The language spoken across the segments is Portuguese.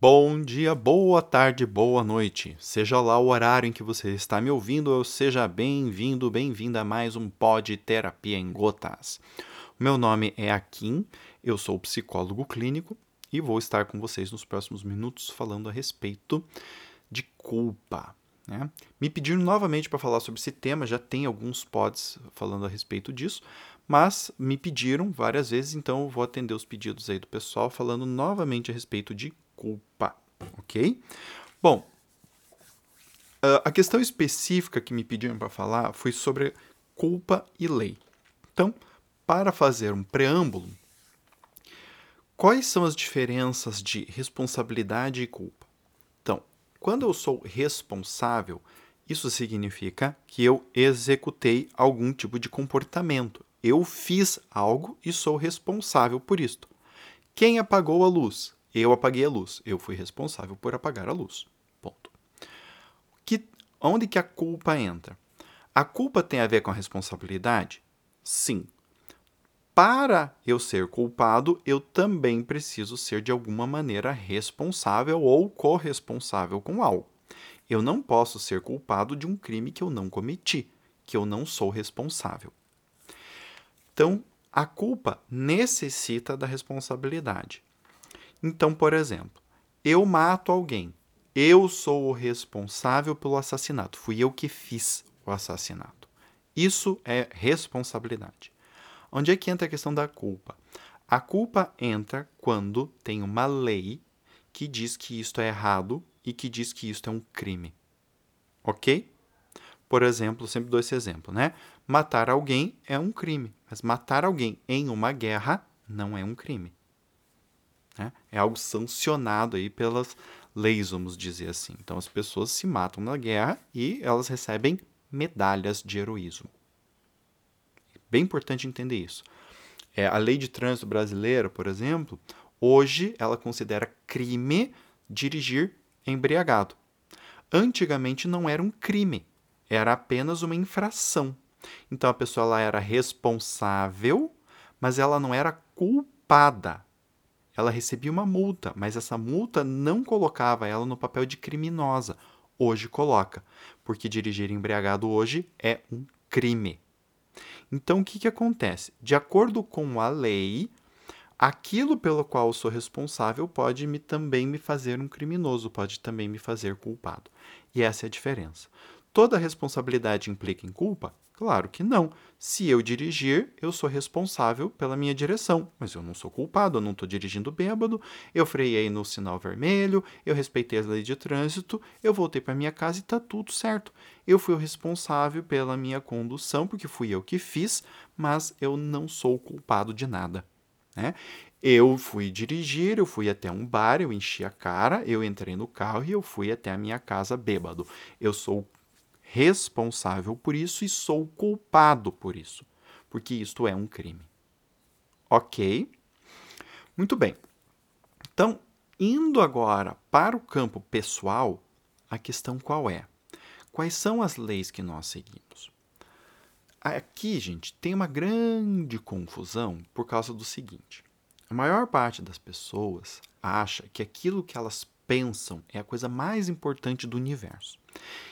Bom dia, boa tarde, boa noite. Seja lá o horário em que você está me ouvindo, ou seja bem-vindo, bem-vinda a mais um Pod Terapia em Gotas. Meu nome é Akin, eu sou psicólogo clínico e vou estar com vocês nos próximos minutos falando a respeito de culpa. Né? Me pediram novamente para falar sobre esse tema, já tem alguns pods falando a respeito disso, mas me pediram várias vezes, então eu vou atender os pedidos aí do pessoal falando novamente a respeito de culpa, ok? Bom, uh, a questão específica que me pediram para falar foi sobre culpa e lei. Então, para fazer um preâmbulo, quais são as diferenças de responsabilidade e culpa? Então, quando eu sou responsável, isso significa que eu executei algum tipo de comportamento. Eu fiz algo e sou responsável por isto. Quem apagou a luz? Eu apaguei a luz. Eu fui responsável por apagar a luz. Ponto. Que, onde que a culpa entra? A culpa tem a ver com a responsabilidade? Sim. Para eu ser culpado, eu também preciso ser de alguma maneira responsável ou corresponsável com algo. Eu não posso ser culpado de um crime que eu não cometi, que eu não sou responsável. Então, a culpa necessita da responsabilidade. Então, por exemplo, eu mato alguém. Eu sou o responsável pelo assassinato. Fui eu que fiz o assassinato. Isso é responsabilidade. Onde é que entra a questão da culpa? A culpa entra quando tem uma lei que diz que isto é errado e que diz que isto é um crime. Ok? Por exemplo, sempre dou esse exemplo, né? Matar alguém é um crime, mas matar alguém em uma guerra não é um crime. Né? É algo sancionado aí pelas leis, vamos dizer assim. Então as pessoas se matam na guerra e elas recebem medalhas de heroísmo. Bem importante entender isso. É, a lei de trânsito brasileira, por exemplo, hoje ela considera crime dirigir embriagado. Antigamente não era um crime, era apenas uma infração. Então a pessoa ela era responsável, mas ela não era culpada ela recebia uma multa, mas essa multa não colocava ela no papel de criminosa. Hoje coloca, porque dirigir embriagado hoje é um crime. Então, o que, que acontece? De acordo com a lei, aquilo pelo qual sou responsável pode me, também me fazer um criminoso, pode também me fazer culpado. E essa é a diferença. Toda responsabilidade implica em culpa? Claro que não. Se eu dirigir, eu sou responsável pela minha direção, mas eu não sou culpado, eu não estou dirigindo bêbado, eu freiei no sinal vermelho, eu respeitei as leis de trânsito, eu voltei para minha casa e está tudo certo. Eu fui o responsável pela minha condução, porque fui eu que fiz, mas eu não sou culpado de nada. Né? Eu fui dirigir, eu fui até um bar, eu enchi a cara, eu entrei no carro e eu fui até a minha casa bêbado. Eu sou responsável por isso e sou culpado por isso, porque isto é um crime. Ok? Muito bem. Então, indo agora para o campo pessoal, a questão qual é? Quais são as leis que nós seguimos? Aqui, gente, tem uma grande confusão por causa do seguinte: a maior parte das pessoas acha que aquilo que elas pensam é a coisa mais importante do universo.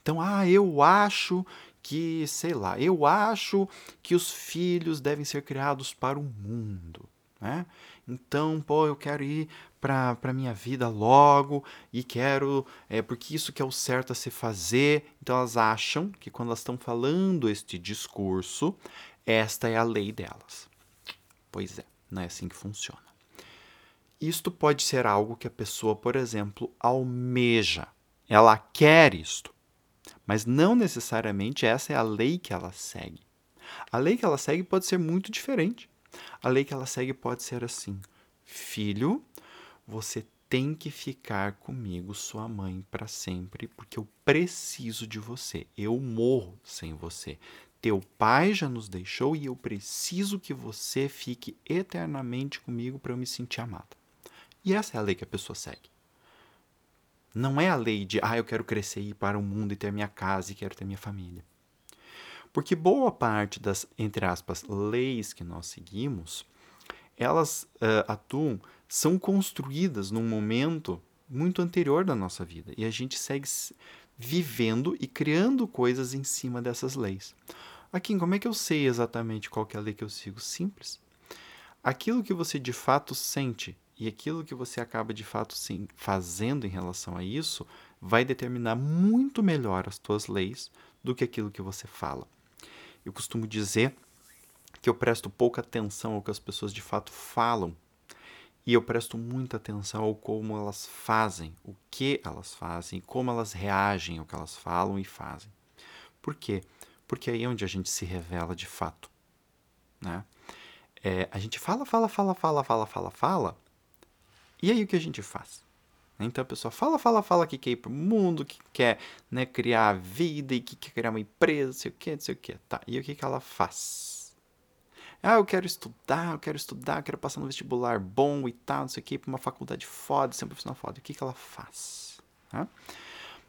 Então, ah, eu acho que, sei lá, eu acho que os filhos devem ser criados para o mundo, né? Então, pô, eu quero ir para a minha vida logo e quero, é porque isso que é o certo a se fazer. Então, elas acham que quando elas estão falando este discurso, esta é a lei delas. Pois é, não é assim que funciona. Isto pode ser algo que a pessoa, por exemplo, almeja. Ela quer isto. Mas não necessariamente essa é a lei que ela segue. A lei que ela segue pode ser muito diferente. A lei que ela segue pode ser assim: Filho, você tem que ficar comigo, sua mãe, para sempre, porque eu preciso de você. Eu morro sem você. Teu pai já nos deixou e eu preciso que você fique eternamente comigo para eu me sentir amada. E essa é a lei que a pessoa segue. Não é a lei de, ah, eu quero crescer e ir para o mundo e ter minha casa e quero ter minha família. Porque boa parte das, entre aspas, leis que nós seguimos, elas uh, atuam, são construídas num momento muito anterior da nossa vida e a gente segue vivendo e criando coisas em cima dessas leis. Aqui, como é que eu sei exatamente qual é a lei que eu sigo? Simples. Aquilo que você de fato sente e aquilo que você acaba de fato sim, fazendo em relação a isso vai determinar muito melhor as tuas leis do que aquilo que você fala. Eu costumo dizer que eu presto pouca atenção ao que as pessoas de fato falam e eu presto muita atenção ao como elas fazem, o que elas fazem, como elas reagem ao que elas falam e fazem. Por quê? Porque aí é onde a gente se revela de fato. Né? É, a gente fala, fala, fala, fala, fala, fala, fala, e aí o que a gente faz? Então a pessoa fala, fala, fala que quer ir pro mundo, que quer né, criar a vida e que quer criar uma empresa, não sei o que, não sei o que. Tá, e o que, que ela faz? Ah, eu quero estudar, eu quero estudar, eu quero passar no vestibular bom e tal, não sei o que, para uma faculdade foda, ser um profissional foda. O que, que ela faz? Tá?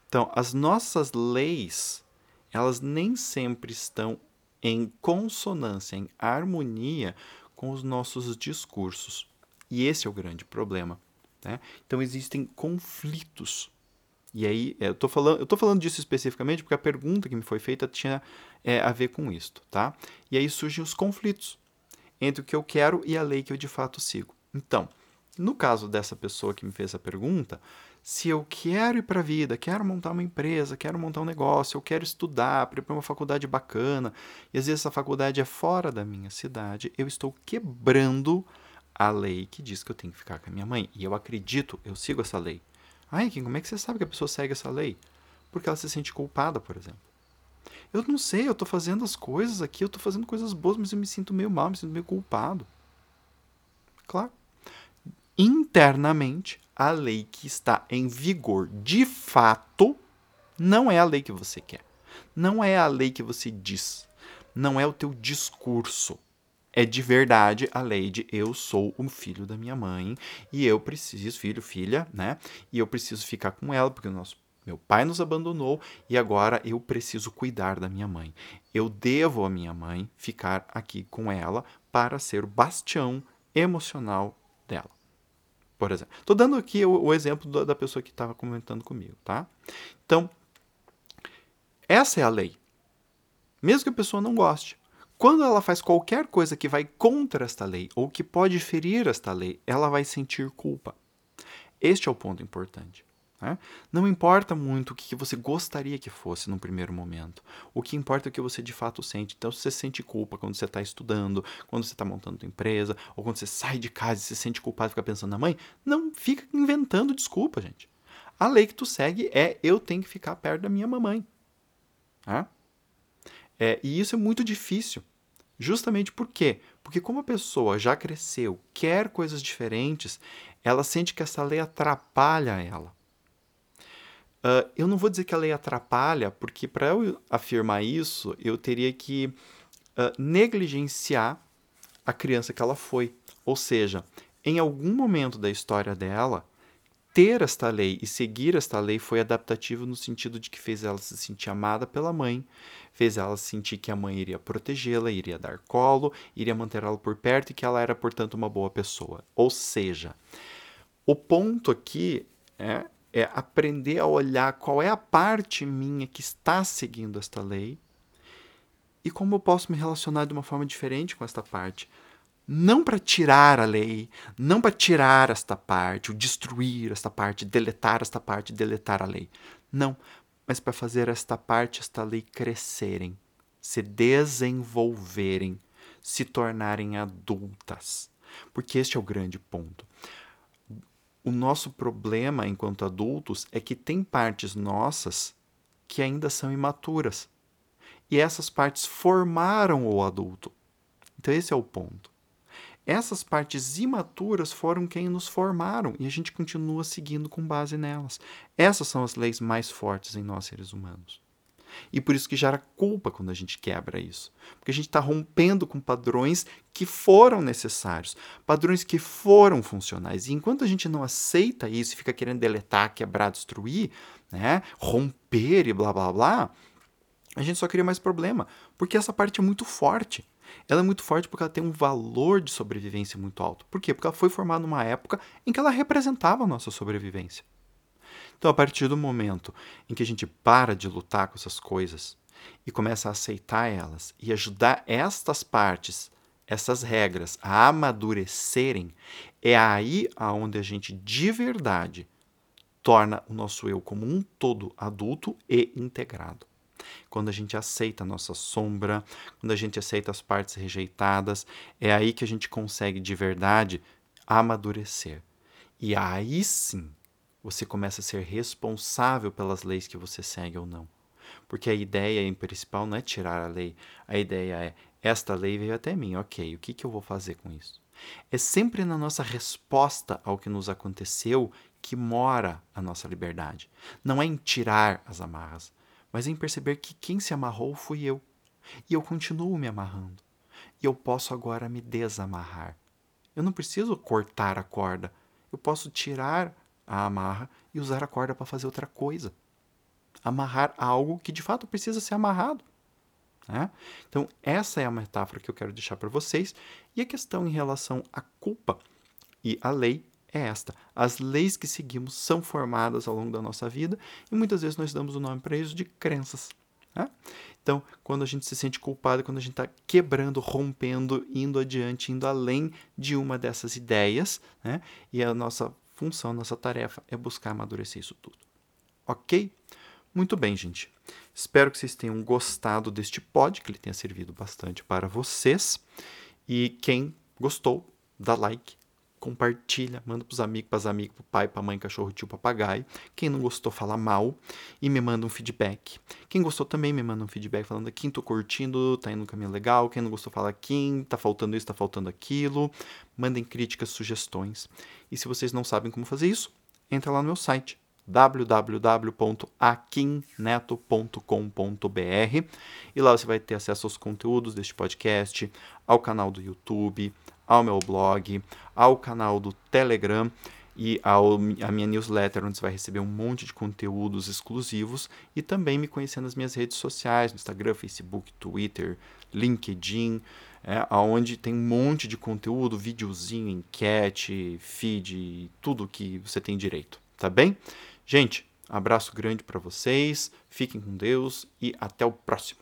Então, as nossas leis, elas nem sempre estão em consonância, em harmonia com os nossos discursos. E esse é o grande problema. Né? Então existem conflitos. E aí, é, eu estou falando, eu tô falando disso especificamente porque a pergunta que me foi feita tinha é, a ver com isto, tá? E aí surgem os conflitos entre o que eu quero e a lei que eu de fato sigo. Então, no caso dessa pessoa que me fez a pergunta, se eu quero ir para a vida, quero montar uma empresa, quero montar um negócio, eu quero estudar, para ir para uma faculdade bacana, e às vezes essa faculdade é fora da minha cidade, eu estou quebrando a lei que diz que eu tenho que ficar com a minha mãe. E eu acredito, eu sigo essa lei. Ai, Kim, como é que você sabe que a pessoa segue essa lei? Porque ela se sente culpada, por exemplo. Eu não sei, eu tô fazendo as coisas aqui, eu tô fazendo coisas boas, mas eu me sinto meio mal, me sinto meio culpado. Claro. Internamente, a lei que está em vigor de fato não é a lei que você quer. Não é a lei que você diz. Não é o teu discurso é de verdade a lei de eu sou o filho da minha mãe e eu preciso, filho, filha, né? E eu preciso ficar com ela porque o nosso meu pai nos abandonou e agora eu preciso cuidar da minha mãe. Eu devo à minha mãe ficar aqui com ela para ser o bastião emocional dela. Por exemplo, estou dando aqui o, o exemplo da pessoa que estava comentando comigo, tá? Então, essa é a lei. Mesmo que a pessoa não goste, quando ela faz qualquer coisa que vai contra esta lei ou que pode ferir esta lei, ela vai sentir culpa. Este é o ponto importante. Né? Não importa muito o que você gostaria que fosse no primeiro momento. O que importa é o que você de fato sente. Então, se você sente culpa quando você está estudando, quando você está montando sua empresa, ou quando você sai de casa e se sente culpado e fica pensando na mãe, não fica inventando desculpa, gente. A lei que tu segue é eu tenho que ficar perto da minha mamãe. Né? É, e isso é muito difícil. Justamente por quê? Porque como a pessoa já cresceu, quer coisas diferentes, ela sente que essa lei atrapalha ela. Uh, eu não vou dizer que a lei atrapalha, porque para eu afirmar isso, eu teria que uh, negligenciar a criança que ela foi. Ou seja, em algum momento da história dela, ter esta lei e seguir esta lei foi adaptativo no sentido de que fez ela se sentir amada pela mãe, fez ela sentir que a mãe iria protegê-la, iria dar colo, iria mantê-la por perto e que ela era, portanto, uma boa pessoa. Ou seja, o ponto aqui é, é aprender a olhar qual é a parte minha que está seguindo esta lei e como eu posso me relacionar de uma forma diferente com esta parte não para tirar a lei, não para tirar esta parte, ou destruir esta parte, deletar esta parte, deletar a lei. Não, mas para fazer esta parte, esta lei crescerem, se desenvolverem, se tornarem adultas. Porque este é o grande ponto. O nosso problema enquanto adultos é que tem partes nossas que ainda são imaturas. E essas partes formaram o adulto. Então, esse é o ponto. Essas partes imaturas foram quem nos formaram e a gente continua seguindo com base nelas. Essas são as leis mais fortes em nós seres humanos. E por isso que gera culpa quando a gente quebra isso. Porque a gente está rompendo com padrões que foram necessários, padrões que foram funcionais. E enquanto a gente não aceita isso e fica querendo deletar, quebrar, destruir, né, romper e blá blá blá, a gente só cria mais problema. Porque essa parte é muito forte. Ela é muito forte porque ela tem um valor de sobrevivência muito alto. Por quê? Porque ela foi formada numa época em que ela representava a nossa sobrevivência. Então, a partir do momento em que a gente para de lutar com essas coisas e começa a aceitar elas e ajudar estas partes, essas regras a amadurecerem, é aí aonde a gente de verdade torna o nosso eu como um todo adulto e integrado. Quando a gente aceita a nossa sombra, quando a gente aceita as partes rejeitadas, é aí que a gente consegue de verdade amadurecer. E aí sim você começa a ser responsável pelas leis que você segue ou não. Porque a ideia em principal não é tirar a lei, a ideia é: esta lei veio até mim, ok, o que, que eu vou fazer com isso? É sempre na nossa resposta ao que nos aconteceu que mora a nossa liberdade. Não é em tirar as amarras, mas em perceber que quem se amarrou fui eu. E eu continuo me amarrando. E eu posso agora me desamarrar. Eu não preciso cortar a corda. Eu posso tirar a amarra e usar a corda para fazer outra coisa. Amarrar algo que de fato precisa ser amarrado. Né? Então, essa é a metáfora que eu quero deixar para vocês. E a questão em relação à culpa e à lei é esta. As leis que seguimos são formadas ao longo da nossa vida e muitas vezes nós damos o nome para isso de crenças. Né? Então, quando a gente se sente culpado, quando a gente está quebrando, rompendo, indo adiante, indo além de uma dessas ideias, né? e a nossa função, nossa tarefa é buscar amadurecer isso tudo. Ok? Muito bem, gente. Espero que vocês tenham gostado deste pod, que ele tenha servido bastante para vocês. E quem gostou, dá like, compartilha, manda pros amigos, pras amigas, pro pai, pra mãe, cachorro, tio, papagaio. Quem não gostou, fala mal e me manda um feedback. Quem gostou também me manda um feedback falando aqui, tô curtindo, tá indo no caminho legal. Quem não gostou, fala aqui, tá faltando isso, tá faltando aquilo. Mandem críticas, sugestões. E se vocês não sabem como fazer isso, entra lá no meu site www.aquinneto.com.br e lá você vai ter acesso aos conteúdos deste podcast, ao canal do YouTube, ao meu blog, ao canal do Telegram e ao, a minha newsletter, onde você vai receber um monte de conteúdos exclusivos e também me conhecer nas minhas redes sociais, no Instagram, Facebook, Twitter, LinkedIn, é, onde tem um monte de conteúdo, videozinho, enquete, feed, tudo que você tem direito, tá bem? Gente, abraço grande para vocês, fiquem com Deus e até o próximo.